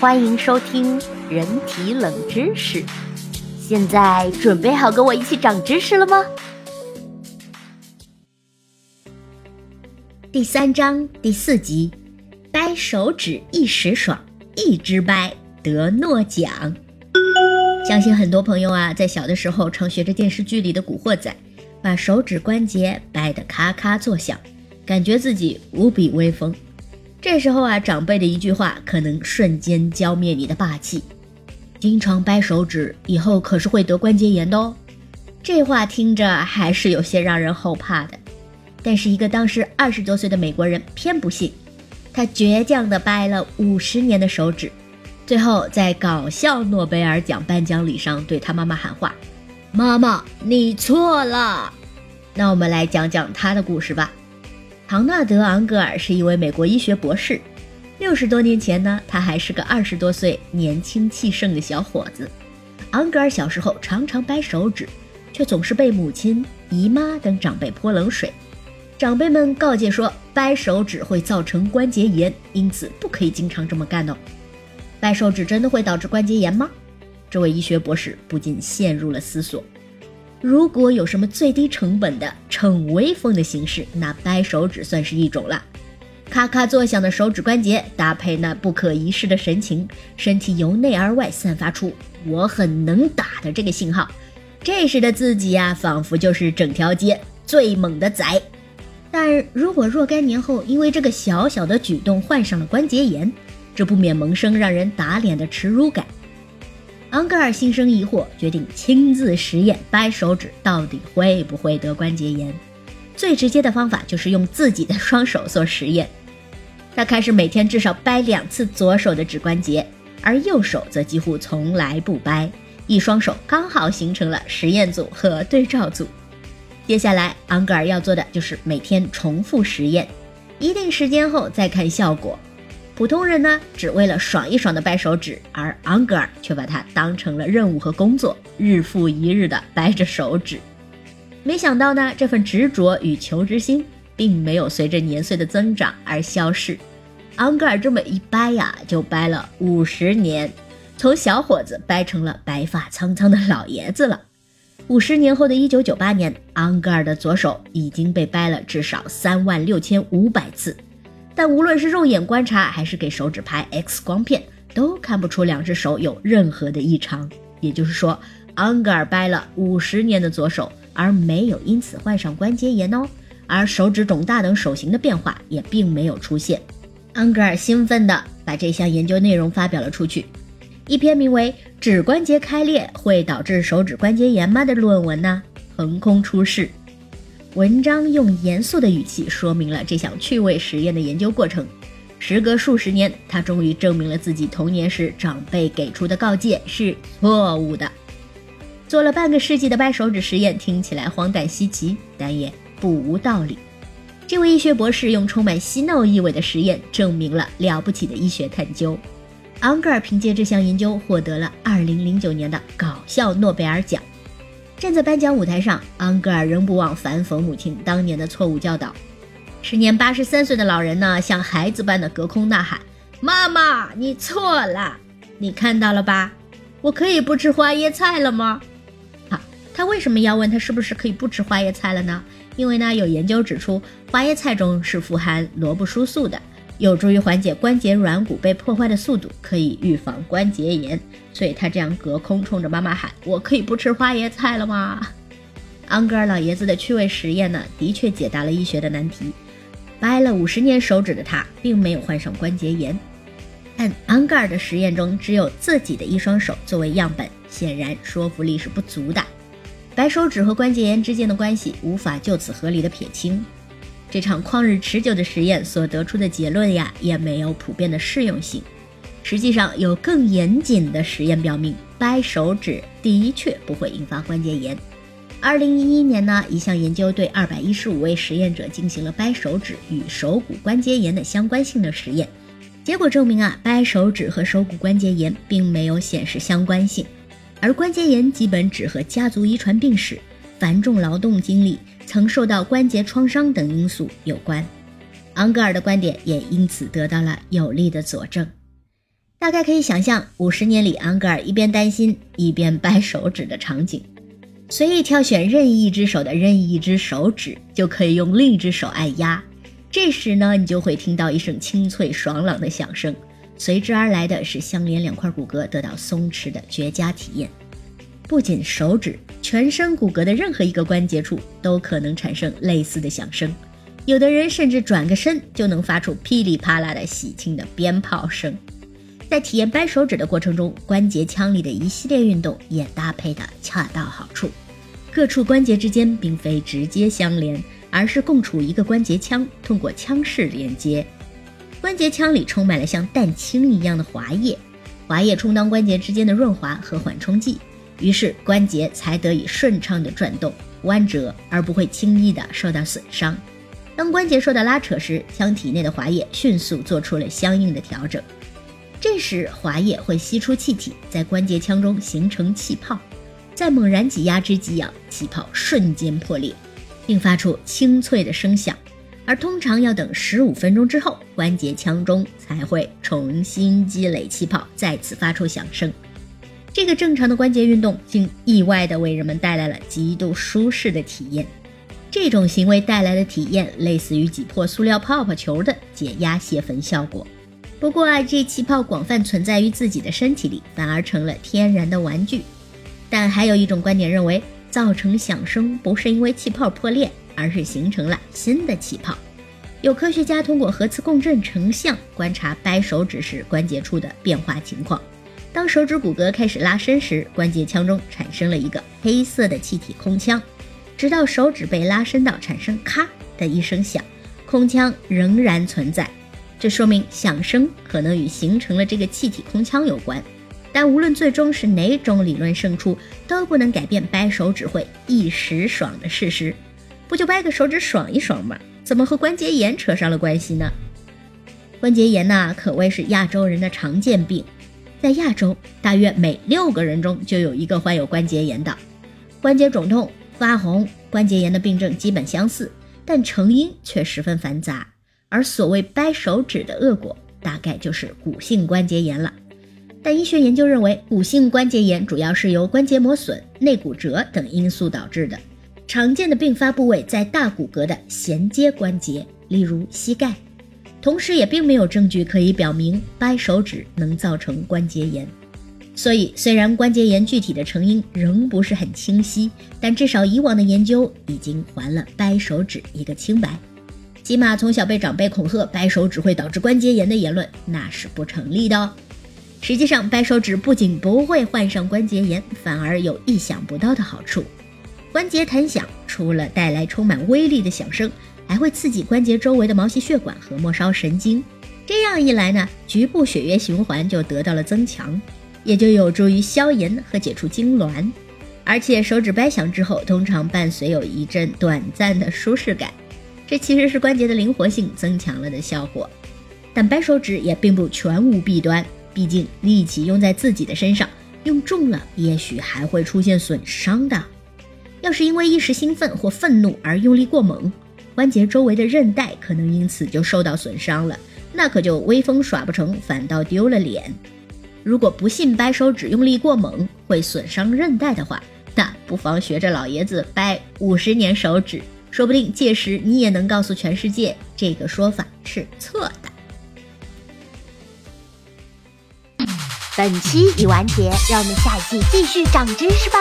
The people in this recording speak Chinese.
欢迎收听人体冷知识。现在准备好跟我一起长知识了吗？第三章第四集，掰手指一时爽，一直掰得诺奖。相信很多朋友啊，在小的时候常学着电视剧里的古惑仔，把手指关节掰得咔咔作响，感觉自己无比威风。这时候啊，长辈的一句话可能瞬间浇灭你的霸气。经常掰手指，以后可是会得关节炎的哦。这话听着还是有些让人后怕的。但是一个当时二十多岁的美国人偏不信，他倔强地掰了五十年的手指。最后，在搞笑诺贝尔奖颁奖礼上，对他妈妈喊话：“妈妈，你错了。”那我们来讲讲他的故事吧。唐纳德·昂格尔是一位美国医学博士。六十多年前呢，他还是个二十多岁、年轻气盛的小伙子。昂格尔小时候常常掰手指，却总是被母亲、姨妈等长辈泼冷水。长辈们告诫说，掰手指会造成关节炎，因此不可以经常这么干哦。掰手指真的会导致关节炎吗？这位医学博士不禁陷入了思索。如果有什么最低成本的逞威风的形式，那掰手指算是一种了。咔咔作响的手指关节，搭配那不可一世的神情，身体由内而外散发出“我很能打”的这个信号。这时的自己呀，仿佛就是整条街最猛的仔。但如果若干年后因为这个小小的举动患上了关节炎，这不免萌生让人打脸的耻辱感。昂格尔心生疑惑，决定亲自实验掰手指到底会不会得关节炎。最直接的方法就是用自己的双手做实验。他开始每天至少掰两次左手的指关节，而右手则几乎从来不掰。一双手刚好形成了实验组和对照组。接下来，昂格尔要做的就是每天重复实验，一定时间后再看效果。普通人呢，只为了爽一爽的掰手指，而昂格尔却把它当成了任务和工作，日复一日的掰着手指。没想到呢，这份执着与求知心并没有随着年岁的增长而消逝。昂格尔这么一掰呀，就掰了五十年，从小伙子掰成了白发苍苍的老爷子了。五十年后的一九九八年，昂格尔的左手已经被掰了至少三万六千五百次。但无论是肉眼观察，还是给手指拍 X 光片，都看不出两只手有任何的异常。也就是说，安格尔掰了五十年的左手，而没有因此患上关节炎哦。而手指肿大等手型的变化也并没有出现。安格尔兴奋地把这项研究内容发表了出去。一篇名为《指关节开裂会导致手指关节炎吗》的论文呢，横空出世。文章用严肃的语气说明了这项趣味实验的研究过程。时隔数十年，他终于证明了自己童年时长辈给出的告诫是错误的。做了半个世纪的掰手指实验，听起来荒诞稀奇，但也不无道理。这位医学博士用充满嬉闹意味的实验，证明了了不起的医学探究。昂格尔凭借这项研究获得了2009年的搞笑诺贝尔奖。站在颁奖舞台上，安格尔仍不忘反讽母亲当年的错误教导。时年八十三岁的老人呢，像孩子般的隔空呐喊：“妈妈，你错了！你看到了吧？我可以不吃花椰菜了吗？”好，他为什么要问他是不是可以不吃花椰菜了呢？因为呢，有研究指出，花椰菜中是富含萝卜舒素的。有助于缓解关节软骨被破坏的速度，可以预防关节炎。所以他这样隔空冲着妈妈喊：“我可以不吃花椰菜了吗？”安格尔老爷子的趣味实验呢，的确解答了医学的难题。掰了五十年手指的他，并没有患上关节炎。但安格尔的实验中只有自己的一双手作为样本，显然说服力是不足的。掰手指和关节炎之间的关系无法就此合理的撇清。这场旷日持久的实验所得出的结论呀，也没有普遍的适用性。实际上，有更严谨的实验表明，掰手指的确不会引发关节炎。二零一一年呢，一项研究对二百一十五位实验者进行了掰手指与手骨关节炎的相关性的实验，结果证明啊，掰手指和手骨关节炎并没有显示相关性，而关节炎基本只和家族遗传病史、繁重劳动经历。曾受到关节创伤等因素有关，昂格尔的观点也因此得到了有力的佐证。大概可以想象五十年里昂格尔一边担心一边掰手指的场景。随意挑选任意一只手的任意一只手指，就可以用另一只手按压。这时呢，你就会听到一声清脆爽朗的响声，随之而来的是相连两块骨骼得到松弛的绝佳体验。不仅手指，全身骨骼的任何一个关节处都可能产生类似的响声。有的人甚至转个身就能发出噼里啪啦的喜庆的鞭炮声。在体验掰手指的过程中，关节腔里的一系列运动也搭配的恰到好处。各处关节之间并非直接相连，而是共处一个关节腔，通过腔室连接。关节腔里充满了像蛋清一样的滑液，滑液充当关节之间的润滑和缓冲剂，于是关节才得以顺畅的转动、弯折，而不会轻易的受到损伤。当关节受到拉扯时，腔体内的滑液迅速做出了相应的调整，这时滑液会吸出气体，在关节腔中形成气泡。在猛然挤压之际，气泡瞬间破裂，并发出清脆的声响。而通常要等十五分钟之后，关节腔中才会重新积累气泡，再次发出响声。这个正常的关节运动，竟意外地为人们带来了极度舒适的体验。这种行为带来的体验，类似于挤破塑料泡泡球的解压泄愤效果。不过啊，这气泡广泛存在于自己的身体里，反而成了天然的玩具。但还有一种观点认为，造成响声不是因为气泡破裂，而是形成了新的气泡。有科学家通过核磁共振成像观察掰手指时关节处的变化情况。当手指骨骼开始拉伸时，关节腔中产生了一个黑色的气体空腔，直到手指被拉伸到产生咔的一声响，空腔仍然存在。这说明响声可能与形成了这个气体空腔有关。但无论最终是哪种理论胜出，都不能改变掰手指会一时爽的事实。不就掰个手指爽一爽吗？怎么和关节炎扯上了关系呢？关节炎呐，可谓是亚洲人的常见病。在亚洲，大约每六个人中就有一个患有关节炎的。关节肿痛、发红、关节炎的病症基本相似，但成因却十分繁杂。而所谓掰手指的恶果，大概就是骨性关节炎了。但医学研究认为，骨性关节炎主要是由关节磨损、内骨折等因素导致的。常见的并发部位在大骨骼的衔接关节，例如膝盖。同时，也并没有证据可以表明掰手指能造成关节炎。所以，虽然关节炎具体的成因仍不是很清晰，但至少以往的研究已经还了掰手指一个清白。起码从小被长辈恐吓掰手指会导致关节炎的言论，那是不成立的哦。实际上，掰手指不仅不会患上关节炎，反而有意想不到的好处。关节弹响除了带来充满威力的响声，还会刺激关节周围的毛细血管和末梢神经。这样一来呢，局部血液循环就得到了增强，也就有助于消炎和解除痉挛。而且手指掰响之后，通常伴随有一阵短暂的舒适感，这其实是关节的灵活性增强了的效果。但掰手指也并不全无弊端。毕竟力气用在自己的身上，用重了也许还会出现损伤的。要是因为一时兴奋或愤怒而用力过猛，关节周围的韧带可能因此就受到损伤了，那可就威风耍不成，反倒丢了脸。如果不信掰手指用力过猛会损伤韧带的话，那不妨学着老爷子掰五十年手指，说不定届时你也能告诉全世界这个说法是错的。本期已完结，让我们下一期继续长知识吧。